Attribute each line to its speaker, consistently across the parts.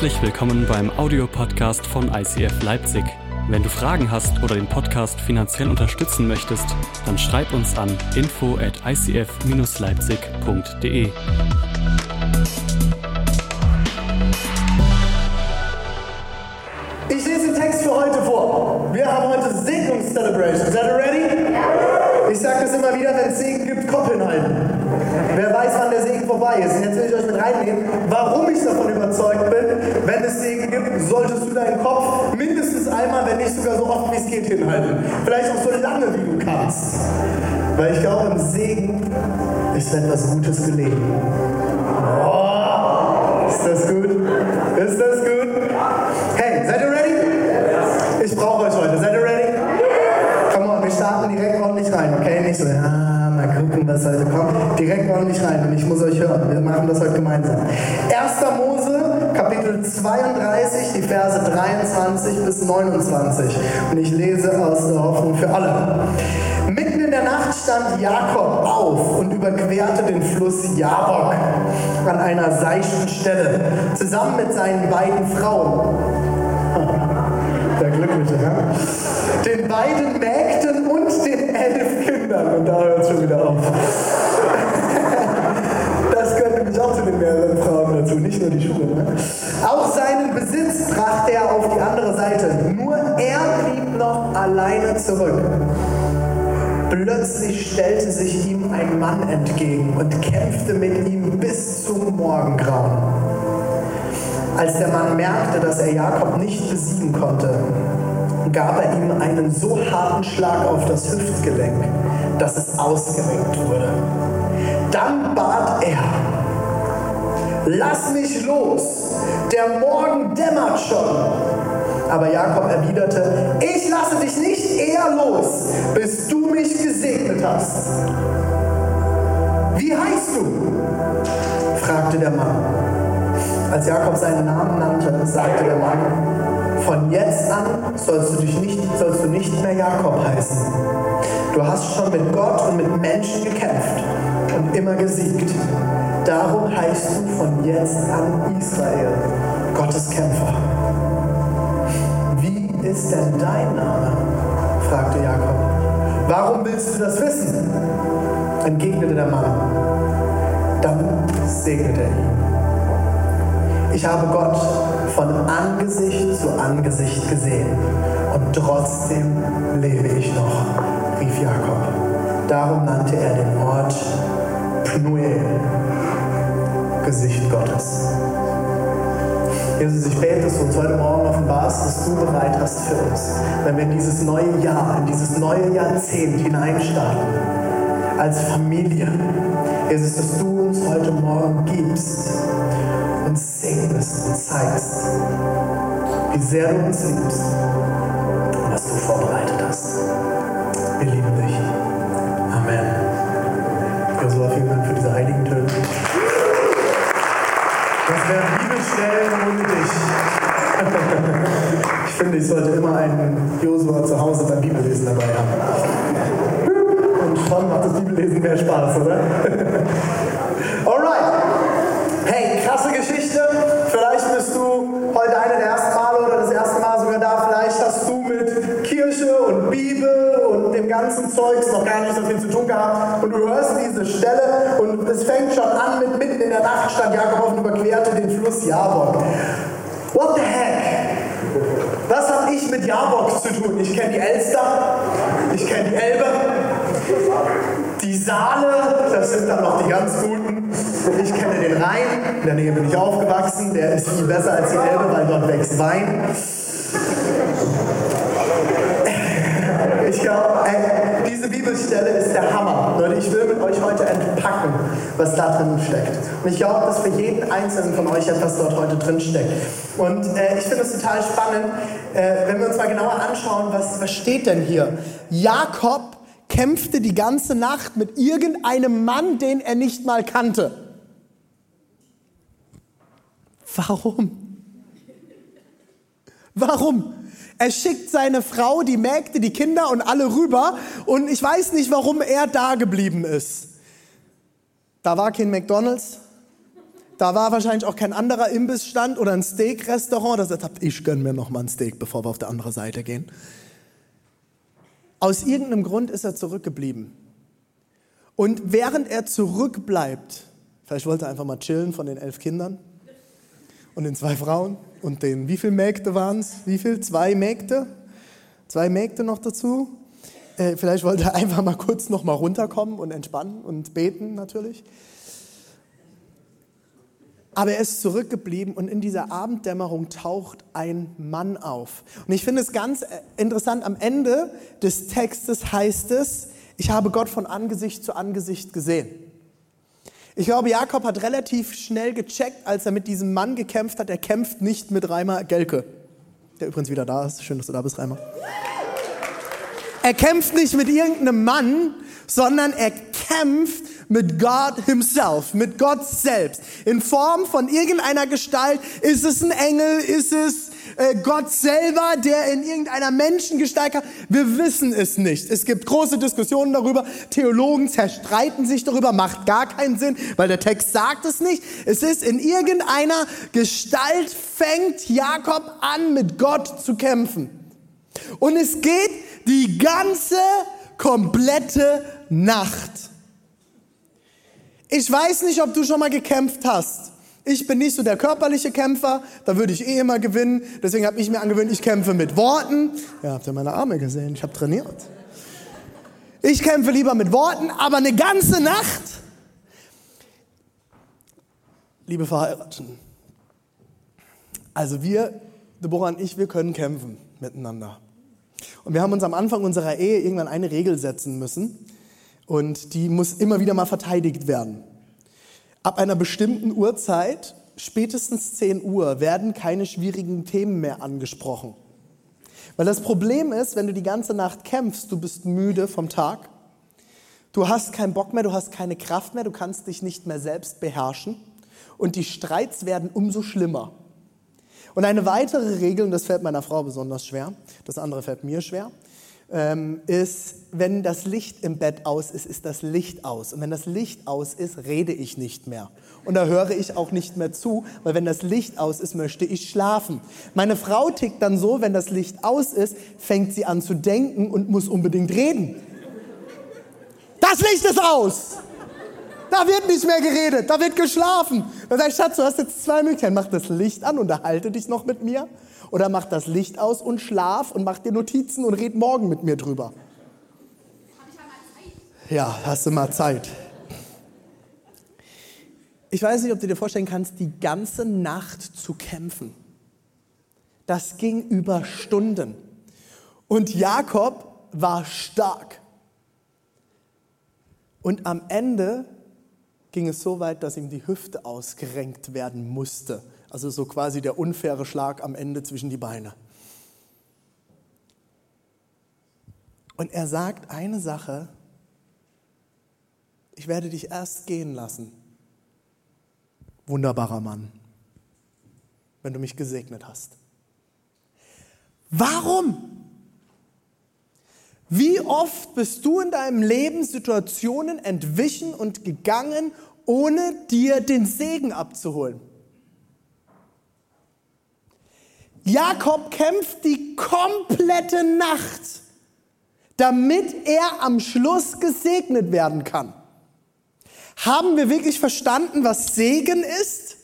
Speaker 1: Herzlich willkommen beim Audiopodcast von ICF Leipzig. Wenn du Fragen hast oder den Podcast finanziell unterstützen möchtest, dann schreib uns an info at icf-leipzig.de.
Speaker 2: geht, hinhalten. Vielleicht auch so lange, wie du kannst. Weil ich glaube, im Segen ist etwas Gutes gelegen. Oh, ist das gut? Ist das gut? Hey, seid ihr ready? Ich brauche euch heute. Seid ihr ready? Come on, wir starten direkt ordentlich rein, okay? Nicht so, ah, mal gucken, was heute kommt. Direkt ordentlich rein und ich muss euch hören. Wir machen das heute gemeinsam. 1. Mose, Kapitel 32, die Verse 23 bis 29. Und ich lese aus der Hoffnung für alle. Mitten in der Nacht stand Jakob auf und überquerte den Fluss Jabok an einer seichten Stelle, zusammen mit seinen beiden Frauen. Der Glückliche, ja? Den beiden Mägden und den elf Kindern. Und da hört es schon wieder auf. Das gehört nämlich auch zu den mehreren Frauen dazu, nicht nur die Schuhe. Ne? Auch seinen Besitz brachte er auf die andere Seite. Nur er blieb noch alleine zurück. Plötzlich stellte sich ihm ein Mann entgegen und kämpfte mit ihm bis zum Morgengrauen. Als der Mann merkte, dass er Jakob nicht besiegen konnte, gab er ihm einen so harten Schlag auf das Hüftgelenk, dass es ausgerenkt wurde. Dann bat er, lass mich los, der Morgen dämmert schon. Aber Jakob erwiderte, ich lasse dich nicht eher los, bis du mich gesegnet hast. Wie heißt du? fragte der Mann. Als Jakob seinen Namen nannte, sagte der Mann, von jetzt an sollst du, dich nicht, sollst du nicht mehr Jakob heißen. Du hast schon mit Gott und mit Menschen gekämpft und immer gesiegt. Darum heißt du von jetzt an Israel, Gottes Kämpfer. Wie ist denn dein Name? fragte Jakob. Warum willst du das wissen? entgegnete der Mann. Dann segnete er ihn. Ich habe Gott von Angesicht zu Angesicht gesehen und trotzdem lebe ich noch, rief Jakob. Darum nannte er den Ort Pnuel, Gesicht Gottes. Jesus, ich bete, dass du uns heute Morgen offenbarst, dass du bereit hast für uns, wenn wir in dieses neue Jahr, in dieses neue Jahrzehnt hineinstarten, als Familie. Jesus, dass du uns heute Morgen gibst und segnest und zeigst, wie sehr du uns liebst und was du vorbereitet hast. Wir lieben dich. Amen. Josua, vielen Dank für diese heiligen Töne. Das wären Bibelstellen dich. Ich finde, ich sollte immer einen Josua zu Hause beim Bibellesen dabei haben. Und schon macht das Bibellesen mehr Spaß, oder? Alright. Hey, krasse Geschichte. Vielleicht bist du heute einer der ersten Male oder das erste Mal sogar da. Vielleicht hast du mit Kirche und Bibel und dem ganzen Zeugs noch gar nicht so viel zu tun gehabt. Und du hörst diese Stelle und es fängt schon an mit mitten in der Nacht stand Jakob auf und überquerte den Fluss Jabok. What the heck? Was habe ich mit Jabok zu tun? Ich kenne die Elster, ich kenne die Elbe, die Saale, das sind dann noch die ganz guten. Ich kenne den Rhein, in der Nähe bin ich aufgewachsen, der ist viel besser als die Elbe, weil dort wächst Wein. Ich glaube, diese Bibelstelle ist der Hammer. Leute, ich will mit euch heute entpacken, was da drin steckt. Und ich glaube, dass für jeden Einzelnen von euch etwas dort heute drin steckt. Und äh, ich finde es total spannend, äh, wenn wir uns mal genauer anschauen, was, was steht denn hier? Jakob kämpfte die ganze Nacht mit irgendeinem Mann, den er nicht mal kannte. Warum? Warum? Er schickt seine Frau, die Mägde, die Kinder und alle rüber und ich weiß nicht, warum er da geblieben ist. Da war kein McDonald's, Da war wahrscheinlich auch kein anderer Imbissstand oder ein Steak-Restaurant, das gesagt hat, ich gönne mir noch mal ein Steak, bevor wir auf die andere Seite gehen. Aus irgendeinem Grund ist er zurückgeblieben. Und während er zurückbleibt, vielleicht wollte er einfach mal chillen von den elf Kindern und den zwei Frauen und den, wie viele Mägde waren es? Wie viel? Zwei Mägde? Zwei Mägde noch dazu? Äh, vielleicht wollte er einfach mal kurz noch mal runterkommen und entspannen und beten natürlich. Aber er ist zurückgeblieben und in dieser Abenddämmerung taucht ein Mann auf. Und ich finde es ganz äh, interessant, am Ende des Textes heißt es, ich habe Gott von Angesicht zu Angesicht gesehen. Ich glaube, Jakob hat relativ schnell gecheckt, als er mit diesem Mann gekämpft hat, er kämpft nicht mit Reimer Gelke, der übrigens wieder da ist. Schön, dass du da bist, Reimer. Er kämpft nicht mit irgendeinem Mann, sondern er kämpft mit Gott himself, mit Gott selbst. In Form von irgendeiner Gestalt. Ist es ein Engel? Ist es äh, Gott selber, der in irgendeiner Menschengestalt kam? Wir wissen es nicht. Es gibt große Diskussionen darüber. Theologen zerstreiten sich darüber. Macht gar keinen Sinn, weil der Text sagt es nicht. Es ist in irgendeiner Gestalt fängt Jakob an, mit Gott zu kämpfen. Und es geht die ganze komplette Nacht. Ich weiß nicht, ob du schon mal gekämpft hast. Ich bin nicht so der körperliche Kämpfer, da würde ich eh immer gewinnen. Deswegen habe ich mir angewöhnt, ich kämpfe mit Worten. Ja, habt ihr meine Arme gesehen? Ich habe trainiert. Ich kämpfe lieber mit Worten, aber eine ganze Nacht. Liebe Verheirateten, also wir, Deborah und ich, wir können kämpfen miteinander. Und wir haben uns am Anfang unserer Ehe irgendwann eine Regel setzen müssen. Und die muss immer wieder mal verteidigt werden. Ab einer bestimmten Uhrzeit, spätestens 10 Uhr, werden keine schwierigen Themen mehr angesprochen. Weil das Problem ist, wenn du die ganze Nacht kämpfst, du bist müde vom Tag, du hast keinen Bock mehr, du hast keine Kraft mehr, du kannst dich nicht mehr selbst beherrschen und die Streits werden umso schlimmer. Und eine weitere Regel, und das fällt meiner Frau besonders schwer, das andere fällt mir schwer, ähm, ist, wenn das Licht im Bett aus ist, ist das Licht aus. Und wenn das Licht aus ist, rede ich nicht mehr. Und da höre ich auch nicht mehr zu, weil wenn das Licht aus ist, möchte ich schlafen. Meine Frau tickt dann so, wenn das Licht aus ist, fängt sie an zu denken und muss unbedingt reden. Das Licht ist aus! Da wird nicht mehr geredet, da wird geschlafen. Dann sage ich, Schatz, du hast jetzt zwei Möglichkeiten. Mach das Licht an, unterhalte dich noch mit mir. Oder mach das Licht aus und schlaf und mach dir Notizen und red morgen mit mir drüber. Ja, hast du mal Zeit. Ich weiß nicht, ob du dir vorstellen kannst, die ganze Nacht zu kämpfen. Das ging über Stunden. Und Jakob war stark. Und am Ende ging es so weit, dass ihm die Hüfte ausgerenkt werden musste. Also so quasi der unfaire Schlag am Ende zwischen die Beine. Und er sagt eine Sache, ich werde dich erst gehen lassen. Wunderbarer Mann, wenn du mich gesegnet hast. Warum? Wie oft bist du in deinem Leben Situationen entwichen und gegangen, ohne dir den Segen abzuholen? Jakob kämpft die komplette Nacht, damit er am Schluss gesegnet werden kann. Haben wir wirklich verstanden, was Segen ist?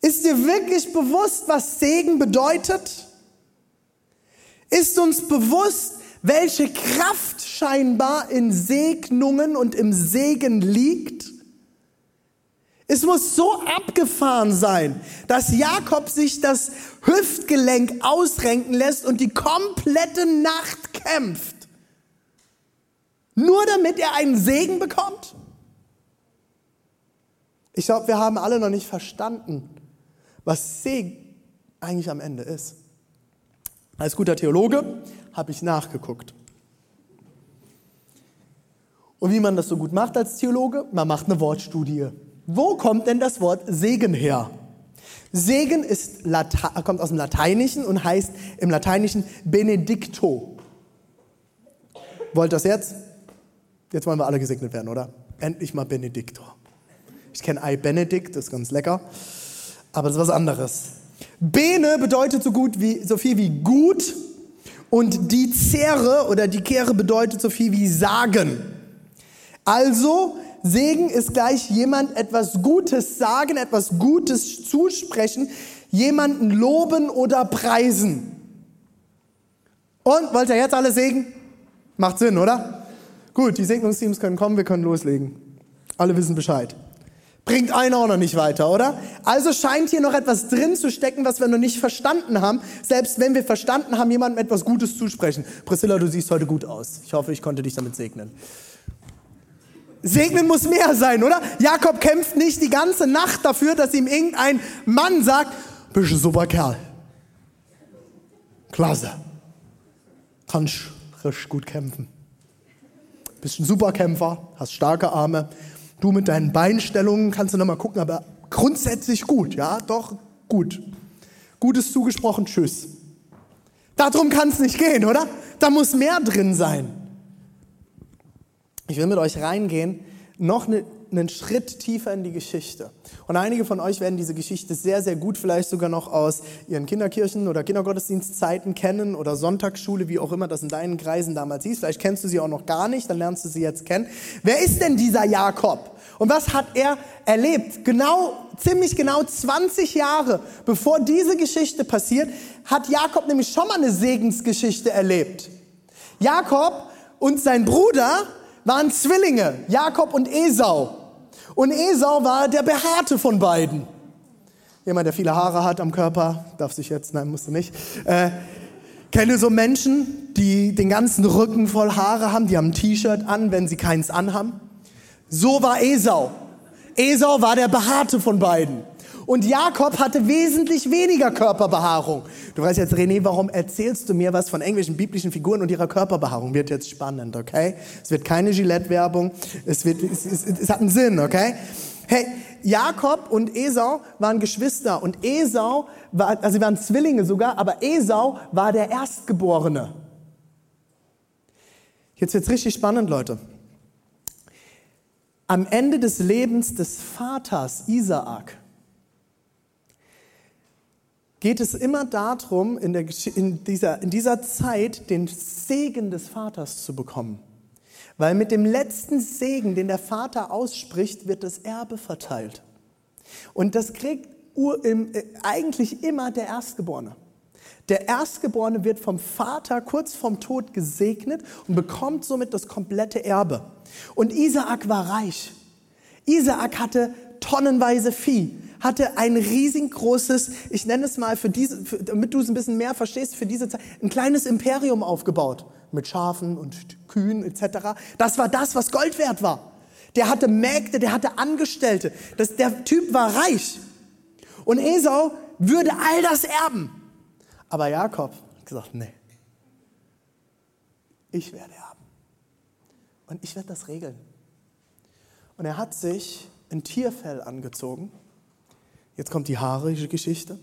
Speaker 2: Ist dir wirklich bewusst, was Segen bedeutet? Ist uns bewusst, welche Kraft scheinbar in Segnungen und im Segen liegt? Es muss so abgefahren sein, dass Jakob sich das Hüftgelenk ausrenken lässt und die komplette Nacht kämpft. Nur damit er einen Segen bekommt? Ich glaube, wir haben alle noch nicht verstanden, was Segen eigentlich am Ende ist. Als guter Theologe habe ich nachgeguckt. Und wie man das so gut macht als Theologe, man macht eine Wortstudie. Wo kommt denn das Wort Segen her? Segen ist Lata kommt aus dem Lateinischen und heißt im Lateinischen Benedicto. Wollt das jetzt? Jetzt wollen wir alle gesegnet werden, oder? Endlich mal Benedictor. Ich kenne Ei Benedikt, das ist ganz lecker. Aber das ist was anderes. Bene bedeutet so gut wie, so viel wie gut. Und die Zere oder die Kehre bedeutet so viel wie sagen. Also, Segen ist gleich jemand etwas Gutes sagen, etwas Gutes zusprechen, jemanden loben oder preisen. Und wollt ihr jetzt alle Segen? Macht Sinn, oder? Gut, die Segnungsteams können kommen, wir können loslegen. Alle wissen Bescheid. Bringt einen auch noch nicht weiter, oder? Also scheint hier noch etwas drin zu stecken, was wir noch nicht verstanden haben. Selbst wenn wir verstanden haben, jemandem etwas Gutes zusprechen. Priscilla, du siehst heute gut aus. Ich hoffe, ich konnte dich damit segnen. Segnen muss mehr sein, oder? Jakob kämpft nicht die ganze Nacht dafür, dass ihm irgendein Mann sagt, bist ein super Kerl. Klasse. Kannst richtig gut kämpfen. Bist ein super Kämpfer, hast starke Arme, Du mit deinen Beinstellungen kannst du noch mal gucken, aber grundsätzlich gut, ja, doch gut. Gutes zugesprochen, tschüss. Darum kann es nicht gehen, oder? Da muss mehr drin sein. Ich will mit euch reingehen, noch eine einen Schritt tiefer in die Geschichte. Und einige von euch werden diese Geschichte sehr, sehr gut vielleicht sogar noch aus ihren Kinderkirchen oder Kindergottesdienstzeiten kennen oder Sonntagsschule, wie auch immer das in deinen Kreisen damals hieß. Vielleicht kennst du sie auch noch gar nicht, dann lernst du sie jetzt kennen. Wer ist denn dieser Jakob? Und was hat er erlebt? Genau, ziemlich genau 20 Jahre bevor diese Geschichte passiert, hat Jakob nämlich schon mal eine Segensgeschichte erlebt. Jakob und sein Bruder waren Zwillinge, Jakob und Esau. Und Esau war der behaarte von beiden. Jemand, der viele Haare hat am Körper, darf sich jetzt, nein, musste nicht. Äh, kenne so Menschen, die den ganzen Rücken voll Haare haben, die haben ein T-Shirt an, wenn sie keins anhaben. So war Esau. Esau war der behaarte von beiden. Und Jakob hatte wesentlich weniger Körperbehaarung. Du weißt jetzt, René, warum erzählst du mir was von englischen biblischen Figuren und ihrer Körperbehaarung? Wird jetzt spannend, okay? Es wird keine Gillette-Werbung. Es, wird, es, es, es hat einen Sinn, okay? Hey, Jakob und Esau waren Geschwister und Esau war, also sie waren Zwillinge sogar, aber Esau war der Erstgeborene. Jetzt wird's richtig spannend, Leute. Am Ende des Lebens des Vaters Isaak geht es immer darum, in, der, in, dieser, in dieser Zeit den Segen des Vaters zu bekommen. Weil mit dem letzten Segen, den der Vater ausspricht, wird das Erbe verteilt. Und das kriegt äh, eigentlich immer der Erstgeborene. Der Erstgeborene wird vom Vater kurz vorm Tod gesegnet und bekommt somit das komplette Erbe. Und Isaak war reich. Isaak hatte tonnenweise Vieh hatte ein riesengroßes, ich nenne es mal für diese, für, damit du es ein bisschen mehr verstehst, für diese Zeit, ein kleines Imperium aufgebaut. Mit Schafen und Kühen etc. Das war das, was Gold wert war. Der hatte Mägde, der hatte Angestellte. Das, der Typ war reich. Und Esau würde all das erben. Aber Jakob hat gesagt, nee. Ich werde erben. Und ich werde das regeln. Und er hat sich ein Tierfell angezogen Jetzt kommt die haarische Geschichte.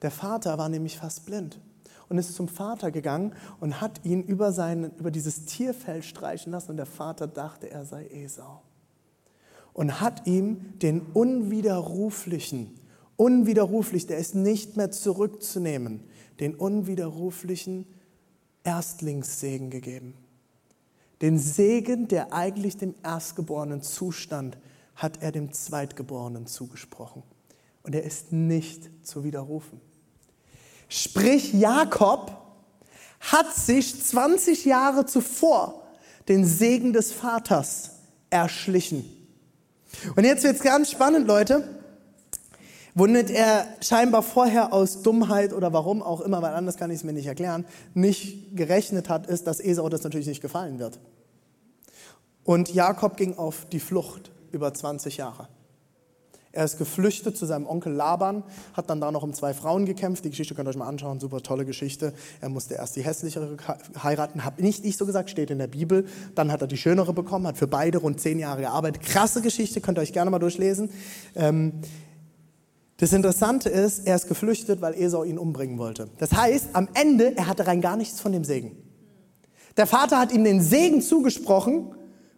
Speaker 2: Der Vater war nämlich fast blind und ist zum Vater gegangen und hat ihn über, sein, über dieses Tierfell streichen lassen und der Vater dachte, er sei Esau. Und hat ihm den unwiderruflichen, unwiderruflich, der ist nicht mehr zurückzunehmen, den unwiderruflichen Erstlingssegen gegeben. Den Segen, der eigentlich dem Erstgeborenen zustand, hat er dem Zweitgeborenen zugesprochen und er ist nicht zu widerrufen. Sprich, Jakob hat sich 20 Jahre zuvor den Segen des Vaters erschlichen. Und jetzt wird es ganz spannend, Leute. Womit er scheinbar vorher aus Dummheit oder warum auch immer, weil anders kann ich es mir nicht erklären, nicht gerechnet hat, ist, dass Esau das natürlich nicht gefallen wird. Und Jakob ging auf die Flucht über 20 Jahre. Er ist geflüchtet zu seinem Onkel Laban, hat dann da noch um zwei Frauen gekämpft. Die Geschichte könnt ihr euch mal anschauen, super tolle Geschichte. Er musste erst die hässlichere heiraten, habe nicht ich so gesagt, steht in der Bibel. Dann hat er die schönere bekommen, hat für beide rund zehn Jahre gearbeitet. Krasse Geschichte, könnt ihr euch gerne mal durchlesen. Ähm, das Interessante ist, er ist geflüchtet, weil Esau ihn umbringen wollte. Das heißt, am Ende, er hatte rein gar nichts von dem Segen. Der Vater hat ihm den Segen zugesprochen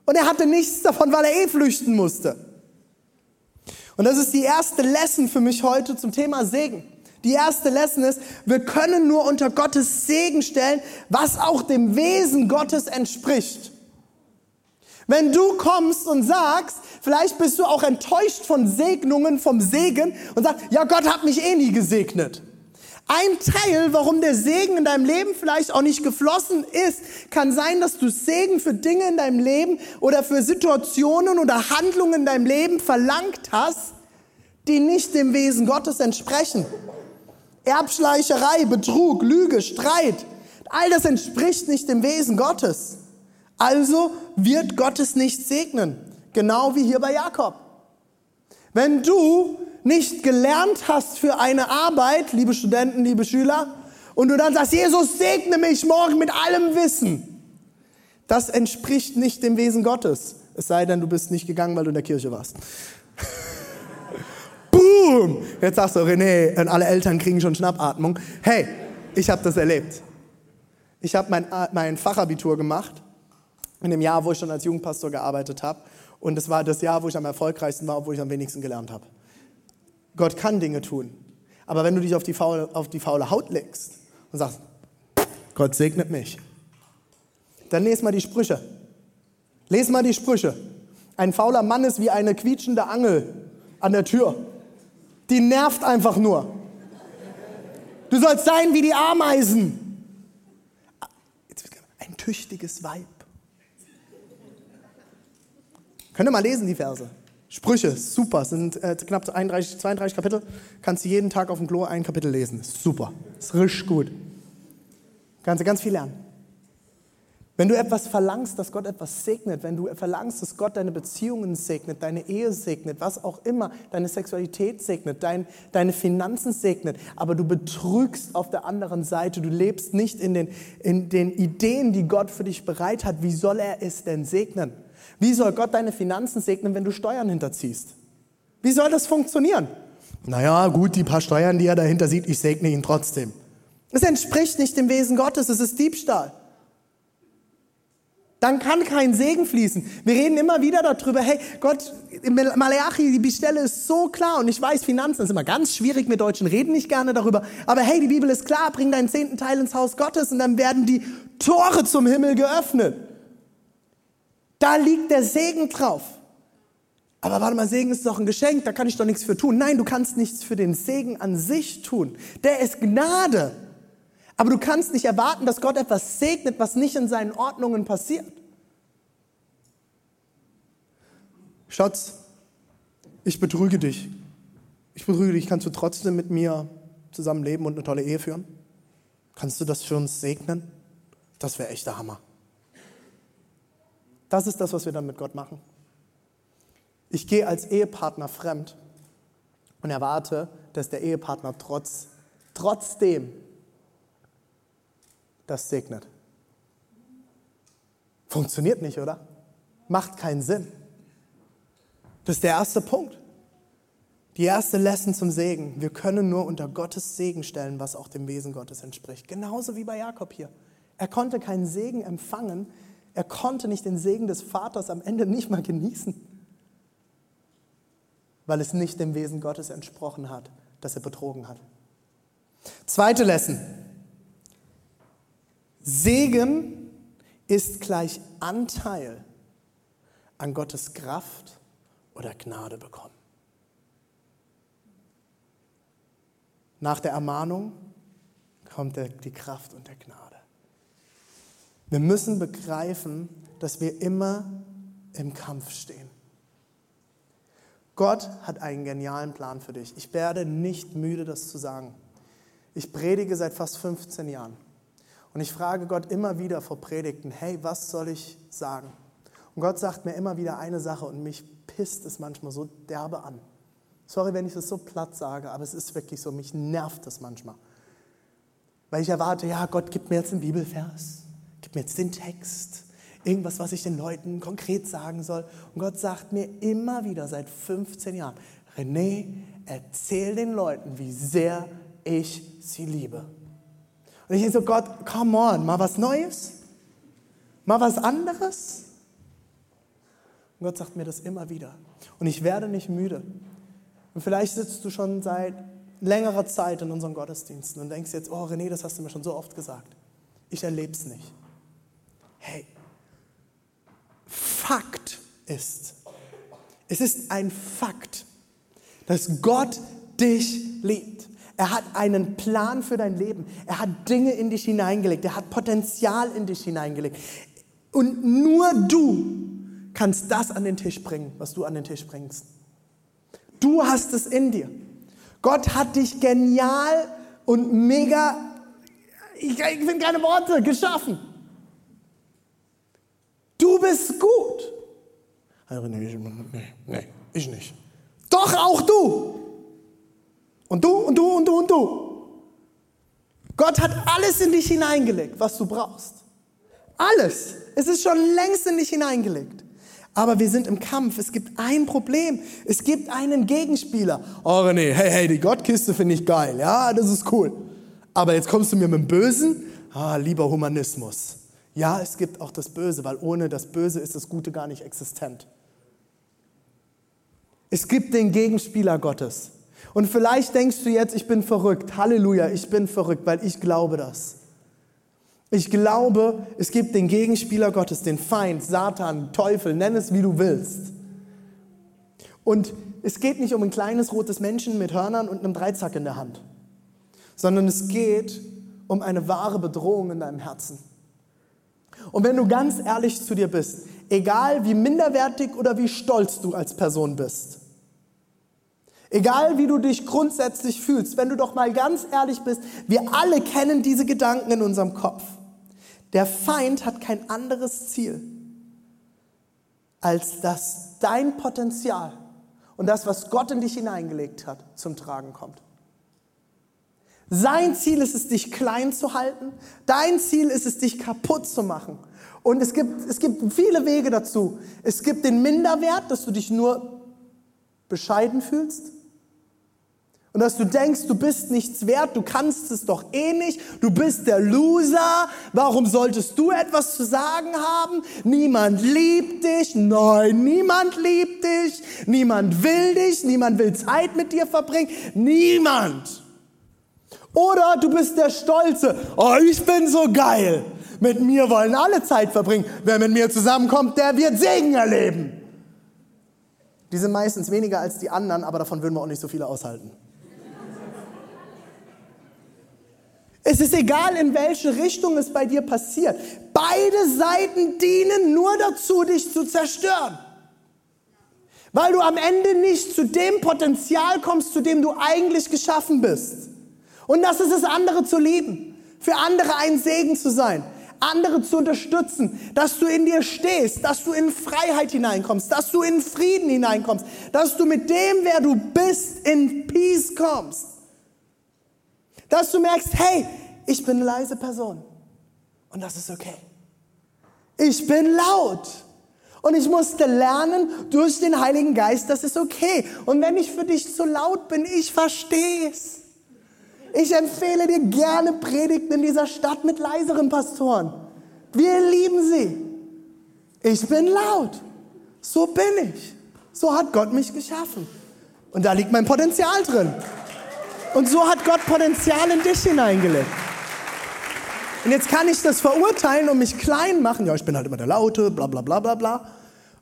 Speaker 2: und er hatte nichts davon, weil er eh flüchten musste. Und das ist die erste Lesson für mich heute zum Thema Segen. Die erste Lesson ist, wir können nur unter Gottes Segen stellen, was auch dem Wesen Gottes entspricht. Wenn du kommst und sagst, vielleicht bist du auch enttäuscht von Segnungen, vom Segen und sagst, ja, Gott hat mich eh nie gesegnet. Ein Teil, warum der Segen in deinem Leben vielleicht auch nicht geflossen ist, kann sein, dass du Segen für Dinge in deinem Leben oder für Situationen oder Handlungen in deinem Leben verlangt hast, die nicht dem Wesen Gottes entsprechen. Erbschleicherei, Betrug, Lüge, Streit, all das entspricht nicht dem Wesen Gottes. Also wird Gott es nicht segnen. Genau wie hier bei Jakob. Wenn du nicht gelernt hast für eine Arbeit, liebe Studenten, liebe Schüler, und du dann sagst, Jesus segne mich morgen mit allem Wissen, das entspricht nicht dem Wesen Gottes. Es sei denn, du bist nicht gegangen, weil du in der Kirche warst. Boom! Jetzt sagst du, René, und alle Eltern kriegen schon Schnappatmung. Hey, ich habe das erlebt. Ich habe mein, mein Fachabitur gemacht in dem Jahr, wo ich schon als Jugendpastor gearbeitet habe. Und es war das Jahr, wo ich am erfolgreichsten war, obwohl ich am wenigsten gelernt habe. Gott kann Dinge tun. Aber wenn du dich auf die faule, auf die faule Haut legst und sagst, Gott segnet mich, dann lese mal die Sprüche. Lies mal die Sprüche. Ein fauler Mann ist wie eine quietschende Angel an der Tür. Die nervt einfach nur. Du sollst sein wie die Ameisen. Ein tüchtiges Weib Könnt ihr mal lesen, die Verse. Sprüche, super, sind äh, knapp 31, 32 Kapitel. Kannst du jeden Tag auf dem Klo ein Kapitel lesen. Super, ist richtig gut. Kannst du ganz viel lernen. Wenn du etwas verlangst, dass Gott etwas segnet, wenn du verlangst, dass Gott deine Beziehungen segnet, deine Ehe segnet, was auch immer, deine Sexualität segnet, dein, deine Finanzen segnet, aber du betrügst auf der anderen Seite, du lebst nicht in den, in den Ideen, die Gott für dich bereit hat, wie soll er es denn segnen? Wie soll Gott deine Finanzen segnen, wenn du Steuern hinterziehst? Wie soll das funktionieren? Naja, gut, die paar Steuern, die er dahinter sieht, ich segne ihn trotzdem. Es entspricht nicht dem Wesen Gottes, es ist Diebstahl. Dann kann kein Segen fließen. Wir reden immer wieder darüber, hey, Gott, Malachi, die Stelle ist so klar und ich weiß, Finanzen ist immer ganz schwierig, wir Deutschen reden nicht gerne darüber, aber hey, die Bibel ist klar, bring deinen zehnten Teil ins Haus Gottes und dann werden die Tore zum Himmel geöffnet. Da liegt der Segen drauf. Aber warte mal, Segen ist doch ein Geschenk, da kann ich doch nichts für tun. Nein, du kannst nichts für den Segen an sich tun. Der ist Gnade. Aber du kannst nicht erwarten, dass Gott etwas segnet, was nicht in seinen Ordnungen passiert. Schatz, ich betrüge dich. Ich betrüge dich. Kannst du trotzdem mit mir zusammenleben und eine tolle Ehe führen? Kannst du das für uns segnen? Das wäre echt der Hammer. Das ist das, was wir dann mit Gott machen. Ich gehe als Ehepartner fremd und erwarte, dass der Ehepartner trotz, trotzdem das segnet. Funktioniert nicht, oder? Macht keinen Sinn. Das ist der erste Punkt. Die erste Lesson zum Segen. Wir können nur unter Gottes Segen stellen, was auch dem Wesen Gottes entspricht. Genauso wie bei Jakob hier. Er konnte keinen Segen empfangen, er konnte nicht den Segen des Vaters am Ende nicht mal genießen, weil es nicht dem Wesen Gottes entsprochen hat, das er betrogen hat. Zweite Lesson. Segen ist gleich Anteil an Gottes Kraft oder Gnade bekommen. Nach der Ermahnung kommt die Kraft und der Gnade. Wir müssen begreifen, dass wir immer im Kampf stehen. Gott hat einen genialen Plan für dich. Ich werde nicht müde, das zu sagen. Ich predige seit fast 15 Jahren. Und ich frage Gott immer wieder vor Predigten, hey, was soll ich sagen? Und Gott sagt mir immer wieder eine Sache und mich pisst es manchmal so derbe an. Sorry, wenn ich das so platt sage, aber es ist wirklich so, mich nervt das manchmal. Weil ich erwarte, ja, Gott gibt mir jetzt einen Bibelvers gib mir jetzt den Text, irgendwas, was ich den Leuten konkret sagen soll. Und Gott sagt mir immer wieder seit 15 Jahren, René, erzähl den Leuten, wie sehr ich sie liebe. Und ich denke so, Gott, come on, mal was Neues? Mal was anderes? Und Gott sagt mir das immer wieder. Und ich werde nicht müde. Und vielleicht sitzt du schon seit längerer Zeit in unseren Gottesdiensten und denkst jetzt, oh René, das hast du mir schon so oft gesagt. Ich erlebe es nicht. Hey, Fakt ist, es ist ein Fakt, dass Gott dich liebt. Er hat einen Plan für dein Leben. Er hat Dinge in dich hineingelegt. Er hat Potenzial in dich hineingelegt. Und nur du kannst das an den Tisch bringen, was du an den Tisch bringst. Du hast es in dir. Gott hat dich genial und mega, ich, ich finde keine Worte, geschaffen. Du bist gut. Nee, nee, ich nicht. Doch auch du. Und du und du und du und du. Gott hat alles in dich hineingelegt, was du brauchst. Alles. Es ist schon längst in dich hineingelegt. Aber wir sind im Kampf. Es gibt ein Problem. Es gibt einen Gegenspieler. Oh René, hey, hey, die Gottkiste finde ich geil. Ja, das ist cool. Aber jetzt kommst du mir mit dem Bösen? Ah, lieber Humanismus. Ja, es gibt auch das Böse, weil ohne das Böse ist das Gute gar nicht existent. Es gibt den Gegenspieler Gottes. Und vielleicht denkst du jetzt, ich bin verrückt. Halleluja, ich bin verrückt, weil ich glaube das. Ich glaube, es gibt den Gegenspieler Gottes, den Feind, Satan, Teufel, nenn es wie du willst. Und es geht nicht um ein kleines rotes Männchen mit Hörnern und einem Dreizack in der Hand, sondern es geht um eine wahre Bedrohung in deinem Herzen. Und wenn du ganz ehrlich zu dir bist, egal wie minderwertig oder wie stolz du als Person bist, Egal wie du dich grundsätzlich fühlst, wenn du doch mal ganz ehrlich bist, wir alle kennen diese Gedanken in unserem Kopf. Der Feind hat kein anderes Ziel, als dass dein Potenzial und das, was Gott in dich hineingelegt hat, zum Tragen kommt. Sein Ziel ist es, dich klein zu halten. Dein Ziel ist es, dich kaputt zu machen. Und es gibt, es gibt viele Wege dazu. Es gibt den Minderwert, dass du dich nur bescheiden fühlst. Und dass du denkst, du bist nichts wert, du kannst es doch eh nicht, du bist der Loser, warum solltest du etwas zu sagen haben? Niemand liebt dich, nein, niemand liebt dich, niemand will dich, niemand will Zeit mit dir verbringen, niemand. Oder du bist der Stolze, oh, ich bin so geil, mit mir wollen alle Zeit verbringen, wer mit mir zusammenkommt, der wird Segen erleben. Die sind meistens weniger als die anderen, aber davon würden wir auch nicht so viele aushalten. Es ist egal, in welche Richtung es bei dir passiert. Beide Seiten dienen nur dazu, dich zu zerstören. Weil du am Ende nicht zu dem Potenzial kommst, zu dem du eigentlich geschaffen bist. Und das ist es, andere zu lieben. Für andere ein Segen zu sein. Andere zu unterstützen. Dass du in dir stehst. Dass du in Freiheit hineinkommst. Dass du in Frieden hineinkommst. Dass du mit dem, wer du bist, in Peace kommst. Dass du merkst, hey, ich bin eine leise Person. Und das ist okay. Ich bin laut. Und ich musste lernen durch den Heiligen Geist, das ist okay. Und wenn ich für dich zu laut bin, ich verstehe es. Ich empfehle dir gerne Predigten in dieser Stadt mit leiseren Pastoren. Wir lieben sie. Ich bin laut. So bin ich. So hat Gott mich geschaffen. Und da liegt mein Potenzial drin. Und so hat Gott Potenzial in dich hineingelegt. Und jetzt kann ich das verurteilen und mich klein machen. Ja, ich bin halt immer der Laute, bla bla bla bla bla.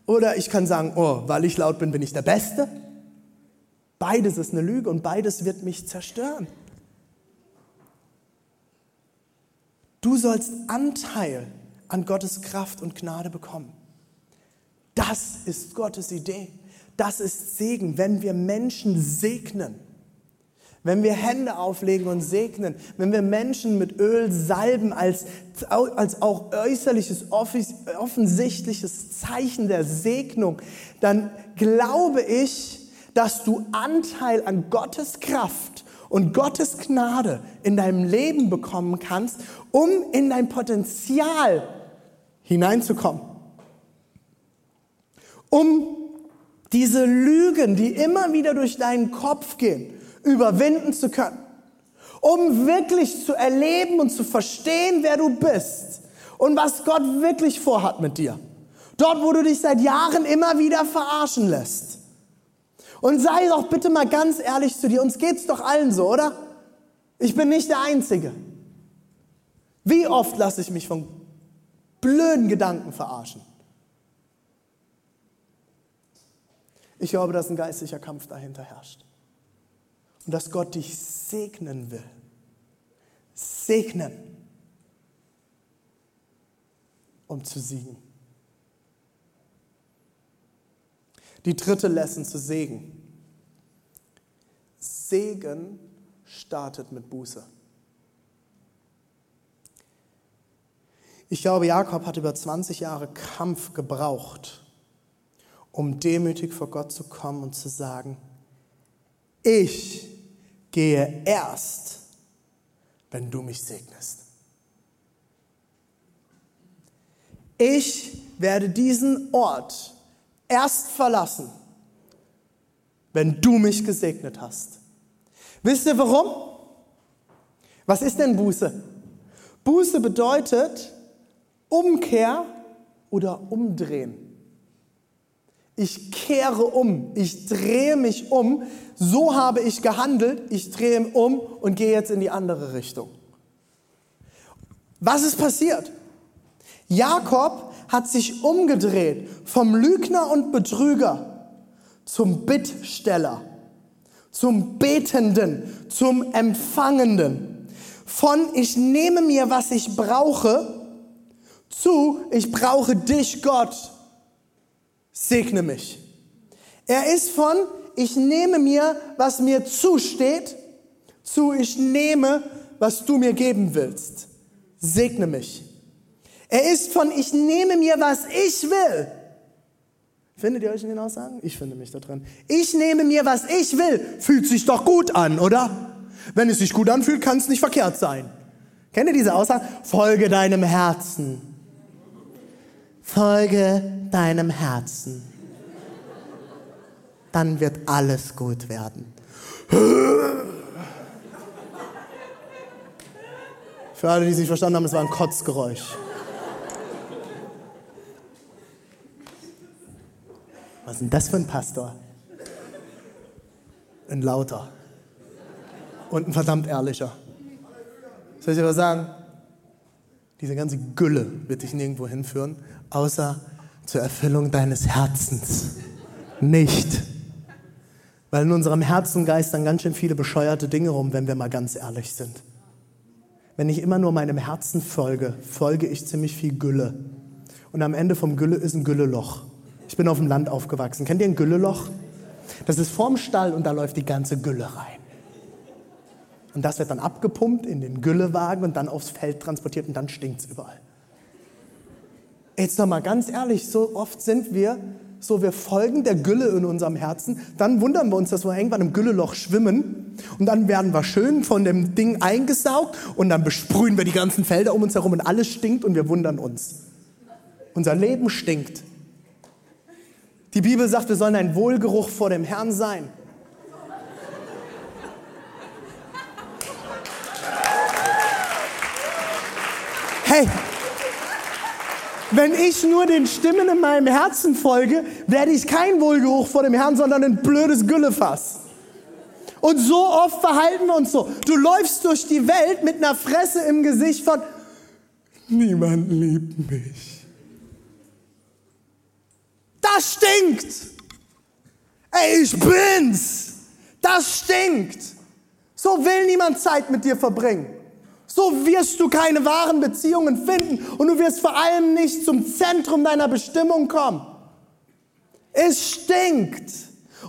Speaker 2: Oder ich kann sagen, oh, weil ich laut bin, bin ich der Beste. Beides ist eine Lüge und beides wird mich zerstören. Du sollst Anteil an Gottes Kraft und Gnade bekommen. Das ist Gottes Idee. Das ist Segen, wenn wir Menschen segnen wenn wir Hände auflegen und segnen, wenn wir Menschen mit Öl salben als, als auch äußerliches, offensichtliches Zeichen der Segnung, dann glaube ich, dass du Anteil an Gottes Kraft und Gottes Gnade in deinem Leben bekommen kannst, um in dein Potenzial hineinzukommen. Um diese Lügen, die immer wieder durch deinen Kopf gehen, überwinden zu können. Um wirklich zu erleben und zu verstehen, wer du bist und was Gott wirklich vorhat mit dir. Dort, wo du dich seit Jahren immer wieder verarschen lässt. Und sei doch bitte mal ganz ehrlich zu dir. Uns geht's doch allen so, oder? Ich bin nicht der Einzige. Wie oft lasse ich mich von blöden Gedanken verarschen? Ich glaube, dass ein geistlicher Kampf dahinter herrscht. Und dass Gott dich segnen will. Segnen. Um zu siegen. Die dritte Lesson zu Segen. Segen startet mit Buße. Ich glaube, Jakob hat über 20 Jahre Kampf gebraucht, um demütig vor Gott zu kommen und zu sagen, ich gehe erst, wenn du mich segnest. Ich werde diesen Ort erst verlassen, wenn du mich gesegnet hast. Wisst ihr warum? Was ist denn Buße? Buße bedeutet Umkehr oder Umdrehen. Ich kehre um, ich drehe mich um, so habe ich gehandelt, ich drehe um und gehe jetzt in die andere Richtung. Was ist passiert? Jakob hat sich umgedreht vom Lügner und Betrüger zum Bittsteller, zum Betenden, zum Empfangenden. Von ich nehme mir, was ich brauche, zu ich brauche dich, Gott, segne mich. Er ist von ich nehme mir, was mir zusteht, zu ich nehme, was du mir geben willst. Segne mich. Er ist von ich nehme mir, was ich will. Findet ihr euch in den Aussagen? Ich finde mich da drin. Ich nehme mir, was ich will. Fühlt sich doch gut an, oder? Wenn es sich gut anfühlt, kann es nicht verkehrt sein. Kennt ihr diese Aussage? Folge deinem Herzen. Folge deinem Herzen. Dann wird alles gut werden. Für alle, die es nicht verstanden haben, es war ein Kotzgeräusch. Was ist denn das für ein Pastor? Ein lauter. Und ein verdammt ehrlicher. Soll ich dir was sagen? Diese ganze Gülle wird dich nirgendwo hinführen, außer zur Erfüllung deines Herzens. Nicht. Weil in unserem Herzen geistern ganz schön viele bescheuerte Dinge rum, wenn wir mal ganz ehrlich sind. Wenn ich immer nur meinem Herzen folge, folge ich ziemlich viel Gülle. Und am Ende vom Gülle ist ein Gülleloch. Ich bin auf dem Land aufgewachsen. Kennt ihr ein Gülleloch? Das ist vorm Stall und da läuft die ganze Gülle rein. Und das wird dann abgepumpt in den Güllewagen und dann aufs Feld transportiert und dann stinkt es überall. Jetzt noch mal ganz ehrlich, so oft sind wir so, wir folgen der Gülle in unserem Herzen, dann wundern wir uns, dass wir irgendwann im Gülleloch schwimmen und dann werden wir schön von dem Ding eingesaugt und dann besprühen wir die ganzen Felder um uns herum und alles stinkt und wir wundern uns. Unser Leben stinkt. Die Bibel sagt, wir sollen ein Wohlgeruch vor dem Herrn sein. Hey, wenn ich nur den Stimmen in meinem Herzen folge, werde ich kein Wohlgeruch vor dem Herrn, sondern ein blödes Güllefass. Und so oft verhalten wir uns so. Du läufst durch die Welt mit einer Fresse im Gesicht von, niemand liebt mich. Das stinkt. Ey, ich bin's. Das stinkt. So will niemand Zeit mit dir verbringen. So wirst du keine wahren Beziehungen finden und du wirst vor allem nicht zum Zentrum deiner Bestimmung kommen. Es stinkt.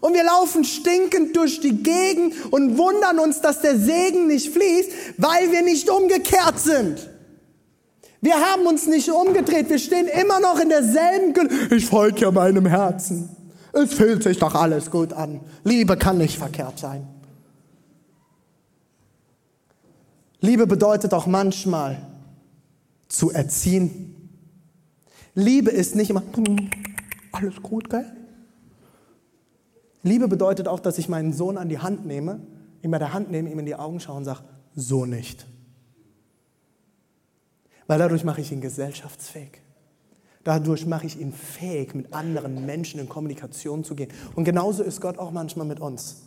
Speaker 2: Und wir laufen stinkend durch die Gegend und wundern uns, dass der Segen nicht fließt, weil wir nicht umgekehrt sind. Wir haben uns nicht umgedreht. Wir stehen immer noch in derselben. Ge ich folge ja meinem Herzen. Es fühlt sich doch alles gut an. Liebe kann nicht verkehrt sein. Liebe bedeutet auch manchmal zu erziehen. Liebe ist nicht immer alles gut, gell? Liebe bedeutet auch, dass ich meinen Sohn an die Hand nehme, ihm bei der Hand nehme, ihm in die Augen schaue und sage, so nicht. Weil dadurch mache ich ihn gesellschaftsfähig. Dadurch mache ich ihn fähig, mit anderen Menschen in Kommunikation zu gehen. Und genauso ist Gott auch manchmal mit uns.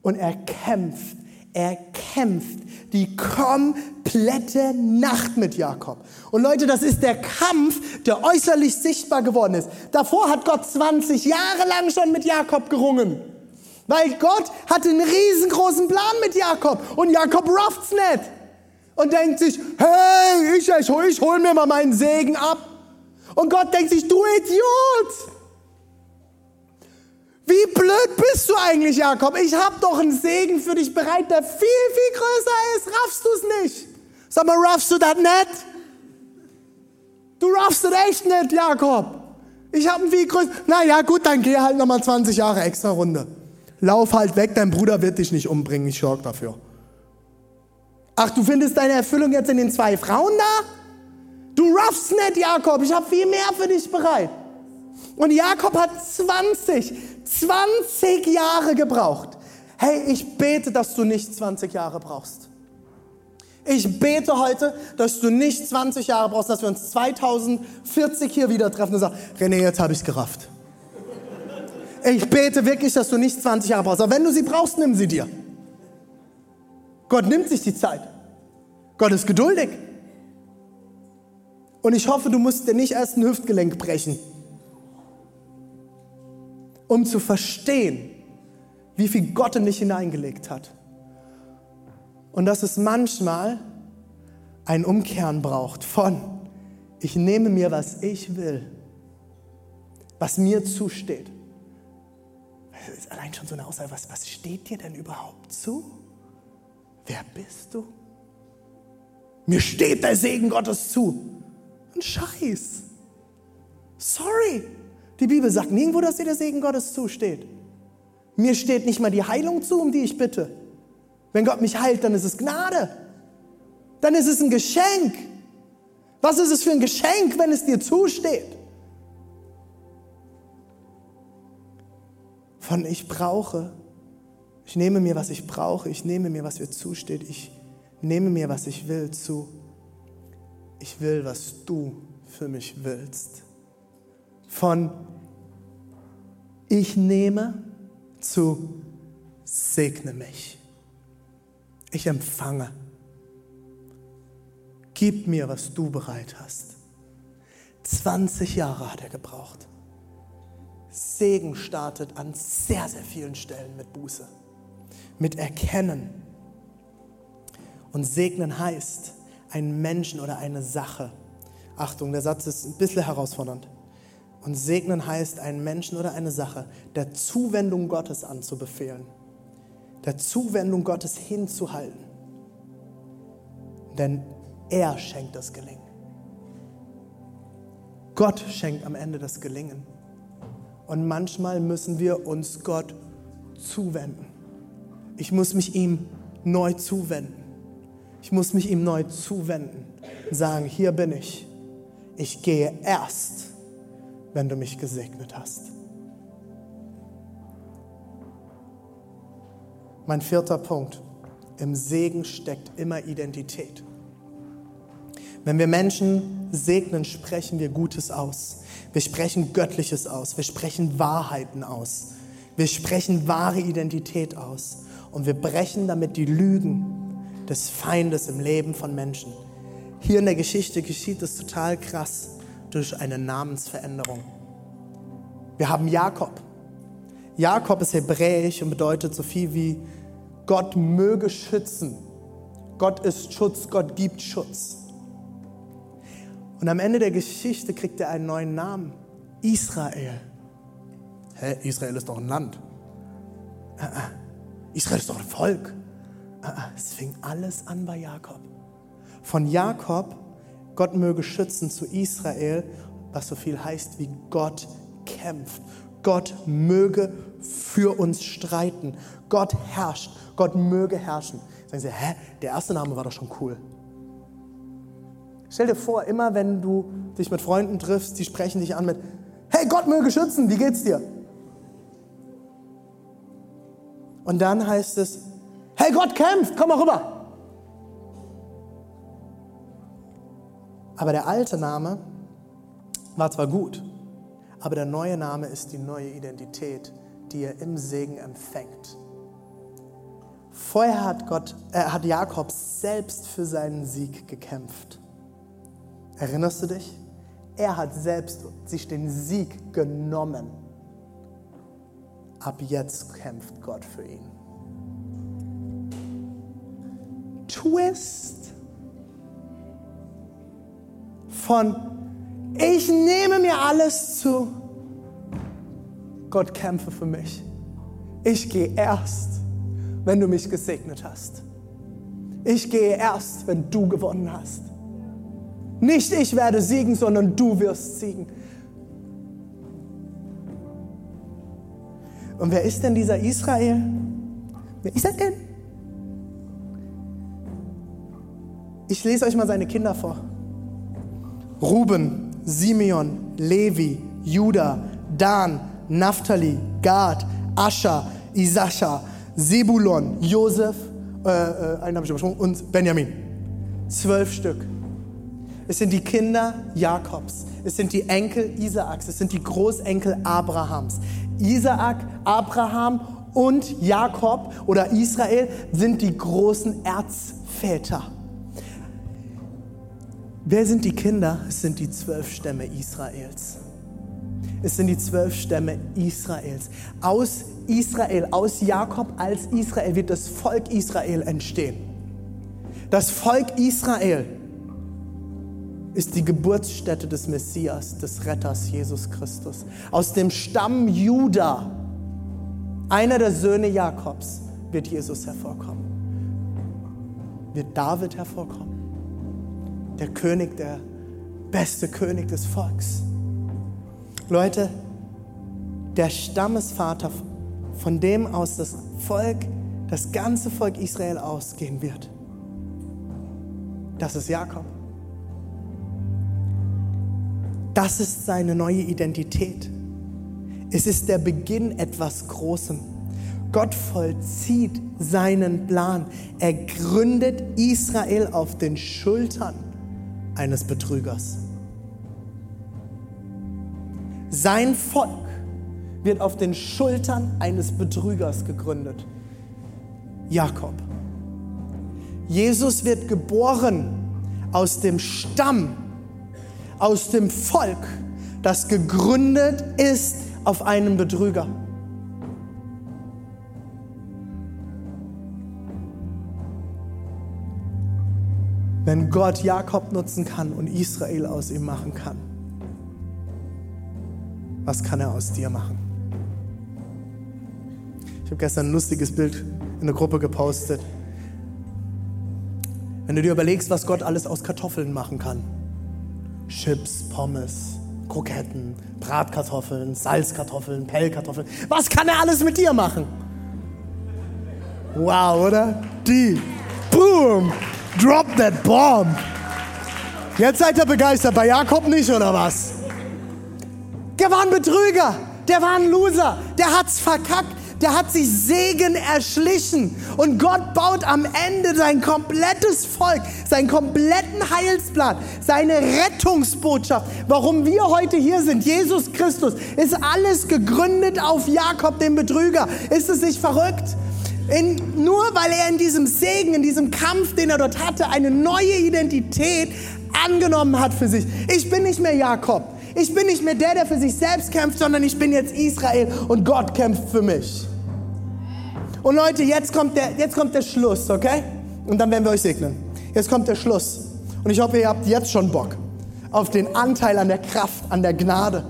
Speaker 2: Und er kämpft, er kämpft die komplette Nacht mit Jakob. Und Leute, das ist der Kampf, der äußerlich sichtbar geworden ist. Davor hat Gott 20 Jahre lang schon mit Jakob gerungen. Weil Gott hatte einen riesengroßen Plan mit Jakob und Jakob rafft's nicht und denkt sich, hey, ich, ich, ich hol mir mal meinen Segen ab. Und Gott denkt sich, du Idiot! Wie blöd bist du eigentlich, Jakob? Ich habe doch einen Segen für dich bereit, der viel, viel größer ist. Raffst du es nicht? Sag mal, raffst du das nicht? Du raffst das echt nicht, Jakob. Ich habe einen viel größer. Na ja, gut, dann geh halt nochmal 20 Jahre extra Runde. Lauf halt weg, dein Bruder wird dich nicht umbringen, ich sorge dafür. Ach, du findest deine Erfüllung jetzt in den zwei Frauen da? Du raffst nicht, Jakob, ich habe viel mehr für dich bereit. Und Jakob hat 20, 20 Jahre gebraucht. Hey, ich bete, dass du nicht 20 Jahre brauchst. Ich bete heute, dass du nicht 20 Jahre brauchst, dass wir uns 2040 hier wieder treffen und sagen, René, jetzt habe ich es gerafft. Ich bete wirklich, dass du nicht 20 Jahre brauchst. Aber wenn du sie brauchst, nimm sie dir. Gott nimmt sich die Zeit. Gott ist geduldig. Und ich hoffe, du musst dir nicht erst ein Hüftgelenk brechen, um zu verstehen, wie viel Gott in dich hineingelegt hat. Und dass es manchmal ein Umkehren braucht von, ich nehme mir, was ich will, was mir zusteht. Das ist allein schon so eine Aussage, was, was steht dir denn überhaupt zu? Wer bist du? Mir steht der Segen Gottes zu. Ein Scheiß. Sorry. Die Bibel sagt nirgendwo, dass dir der Segen Gottes zusteht. Mir steht nicht mal die Heilung zu, um die ich bitte. Wenn Gott mich heilt, dann ist es Gnade. Dann ist es ein Geschenk. Was ist es für ein Geschenk, wenn es dir zusteht? Von ich brauche ich nehme mir, was ich brauche. Ich nehme mir, was mir zusteht. Ich nehme mir, was ich will, zu. Ich will, was du für mich willst. Von ich nehme zu segne mich. Ich empfange. Gib mir, was du bereit hast. 20 Jahre hat er gebraucht. Segen startet an sehr, sehr vielen Stellen mit Buße mit Erkennen. Und segnen heißt, einen Menschen oder eine Sache. Achtung, der Satz ist ein bisschen herausfordernd. Und segnen heißt, einen Menschen oder eine Sache der Zuwendung Gottes anzubefehlen, der Zuwendung Gottes hinzuhalten. Denn er schenkt das Gelingen. Gott schenkt am Ende das Gelingen. Und manchmal müssen wir uns Gott zuwenden. Ich muss mich ihm neu zuwenden. Ich muss mich ihm neu zuwenden und sagen, hier bin ich. Ich gehe erst, wenn du mich gesegnet hast. Mein vierter Punkt. Im Segen steckt immer Identität. Wenn wir Menschen segnen, sprechen wir Gutes aus. Wir sprechen Göttliches aus. Wir sprechen Wahrheiten aus. Wir sprechen wahre Identität aus und wir brechen damit die Lügen des Feindes im Leben von Menschen. Hier in der Geschichte geschieht es total krass durch eine Namensveränderung. Wir haben Jakob. Jakob ist hebräisch und bedeutet so viel wie Gott möge schützen. Gott ist Schutz, Gott gibt Schutz. Und am Ende der Geschichte kriegt er einen neuen Namen. Israel. Hä, Israel ist doch ein Land. Israel ist doch ein Volk. Ah, ah, es fing alles an bei Jakob. Von Jakob, Gott möge schützen, zu Israel, was so viel heißt wie Gott kämpft. Gott möge für uns streiten. Gott herrscht. Gott möge herrschen. Sagen Sie, hä, der erste Name war doch schon cool. Stell dir vor, immer wenn du dich mit Freunden triffst, die sprechen dich an mit, hey, Gott möge schützen, wie geht's dir? Und dann heißt es, hey Gott kämpft, komm mal rüber. Aber der alte Name war zwar gut, aber der neue Name ist die neue Identität, die er im Segen empfängt. Vorher hat, Gott, äh, hat Jakob selbst für seinen Sieg gekämpft. Erinnerst du dich? Er hat selbst sich den Sieg genommen. Ab jetzt kämpft Gott für ihn. Twist von ich nehme mir alles zu, Gott kämpfe für mich. Ich gehe erst, wenn du mich gesegnet hast. Ich gehe erst, wenn du gewonnen hast. Nicht ich werde siegen, sondern du wirst siegen. Und wer ist denn dieser Israel? Wer ist er denn? Ich lese euch mal seine Kinder vor. Ruben, Simeon, Levi, Judah, Dan, Naphtali, Gad, Ascha, Isascha, Sebulon, Josef, äh, äh, einen habe ich übersprungen, und Benjamin. Zwölf Stück. Es sind die Kinder Jakobs. Es sind die Enkel Isaaks. Es sind die Großenkel Abrahams. Isaak, Abraham und Jakob oder Israel sind die großen Erzväter. Wer sind die Kinder? Es sind die zwölf Stämme Israels. Es sind die zwölf Stämme Israels. Aus Israel, aus Jakob als Israel wird das Volk Israel entstehen. Das Volk Israel ist die Geburtsstätte des Messias, des Retters Jesus Christus. Aus dem Stamm Juda, einer der Söhne Jakobs, wird Jesus hervorkommen. Wird David hervorkommen der König, der beste König des Volks. Leute, der Stammesvater, von dem aus das Volk, das ganze Volk Israel ausgehen wird, das ist Jakob. Das ist seine neue Identität. Es ist der Beginn etwas Großem. Gott vollzieht seinen Plan. Er gründet Israel auf den Schultern eines Betrügers. Sein Volk wird auf den Schultern eines Betrügers gegründet. Jakob. Jesus wird geboren aus dem Stamm, aus dem Volk, das gegründet ist auf einen Betrüger. wenn Gott Jakob nutzen kann und Israel aus ihm machen kann, was kann er aus dir machen? Ich habe gestern ein lustiges Bild in der Gruppe gepostet. Wenn du dir überlegst, was Gott alles aus Kartoffeln machen kann. Chips, Pommes, Kroketten, Bratkartoffeln, Salzkartoffeln, Pellkartoffeln. Was kann er alles mit dir machen? Wow, oder? Die. Boom. Drop that bomb. Jetzt seid ihr begeistert, bei Jakob nicht oder was? Der war ein Betrüger, der war ein Loser, der hat's verkackt, der hat sich Segen erschlichen. Und Gott baut am Ende sein komplettes Volk, seinen kompletten Heilsplan, seine Rettungsbotschaft. Warum wir heute hier sind, Jesus Christus, ist alles gegründet auf Jakob, den Betrüger. Ist es nicht verrückt? In, nur weil er in diesem Segen, in diesem Kampf, den er dort hatte, eine neue Identität angenommen hat für sich. Ich bin nicht mehr Jakob. Ich bin nicht mehr der, der für sich selbst kämpft, sondern ich bin jetzt Israel und Gott kämpft für mich. Und Leute, jetzt kommt der, jetzt kommt der Schluss, okay? Und dann werden wir euch segnen. Jetzt kommt der Schluss. Und ich hoffe, ihr habt jetzt schon Bock auf den Anteil an der Kraft, an der Gnade,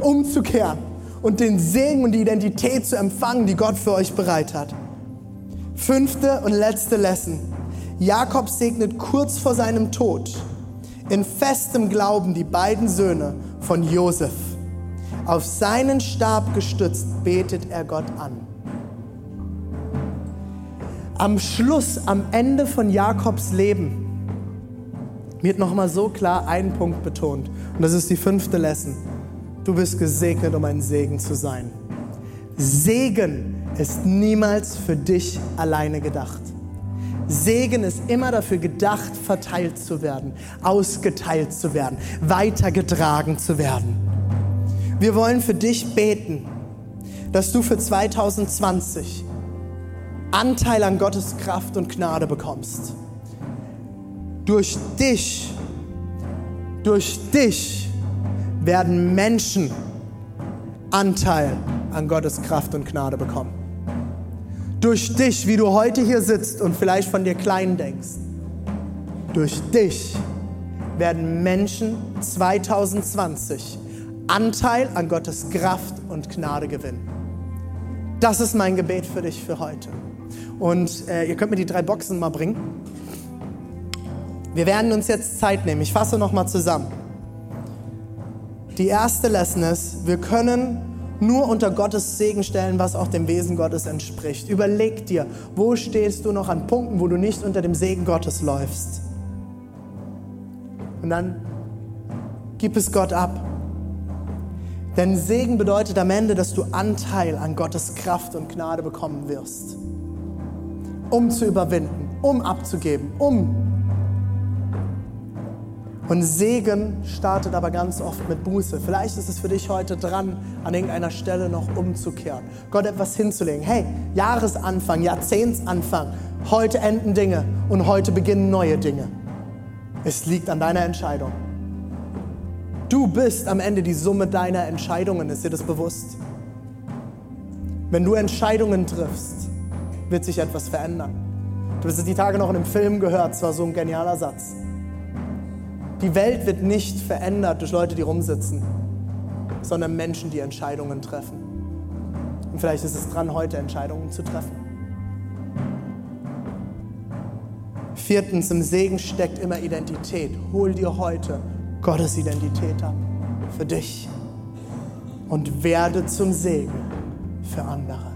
Speaker 2: umzukehren und den Segen und die Identität zu empfangen, die Gott für euch bereit hat. Fünfte und letzte Lesson. Jakob segnet kurz vor seinem Tod in festem Glauben die beiden Söhne von Josef. Auf seinen Stab gestützt betet er Gott an. Am Schluss, am Ende von Jakobs Leben wird nochmal so klar ein Punkt betont. Und das ist die fünfte Lesson. Du bist gesegnet, um ein Segen zu sein. Segen ist niemals für dich alleine gedacht. Segen ist immer dafür gedacht, verteilt zu werden, ausgeteilt zu werden, weitergetragen zu werden. Wir wollen für dich beten, dass du für 2020 Anteil an Gottes Kraft und Gnade bekommst. Durch dich, durch dich werden Menschen Anteil an Gottes Kraft und Gnade bekommen durch dich, wie du heute hier sitzt und vielleicht von dir klein denkst, durch dich werden Menschen 2020 Anteil an Gottes Kraft und Gnade gewinnen. Das ist mein Gebet für dich für heute. Und äh, ihr könnt mir die drei Boxen mal bringen. Wir werden uns jetzt Zeit nehmen. Ich fasse noch mal zusammen. Die erste Lesson ist, wir können nur unter Gottes Segen stellen, was auch dem Wesen Gottes entspricht. Überleg dir, wo stehst du noch an Punkten, wo du nicht unter dem Segen Gottes läufst. Und dann gib es Gott ab. Denn Segen bedeutet am Ende, dass du Anteil an Gottes Kraft und Gnade bekommen wirst. Um zu überwinden, um abzugeben, um und Segen startet aber ganz oft mit Buße. Vielleicht ist es für dich heute dran, an irgendeiner Stelle noch umzukehren, Gott etwas hinzulegen. Hey, Jahresanfang, Jahrzehntsanfang, heute enden Dinge und heute beginnen neue Dinge. Es liegt an deiner Entscheidung. Du bist am Ende die Summe deiner Entscheidungen, ist dir das bewusst? Wenn du Entscheidungen triffst, wird sich etwas verändern. Du hast es die Tage noch in einem Film gehört, es war so ein genialer Satz. Die Welt wird nicht verändert durch Leute, die rumsitzen, sondern Menschen, die Entscheidungen treffen. Und vielleicht ist es dran, heute Entscheidungen zu treffen. Viertens, im Segen steckt immer Identität. Hol dir heute Gottes Identität ab für dich und werde zum Segen für andere.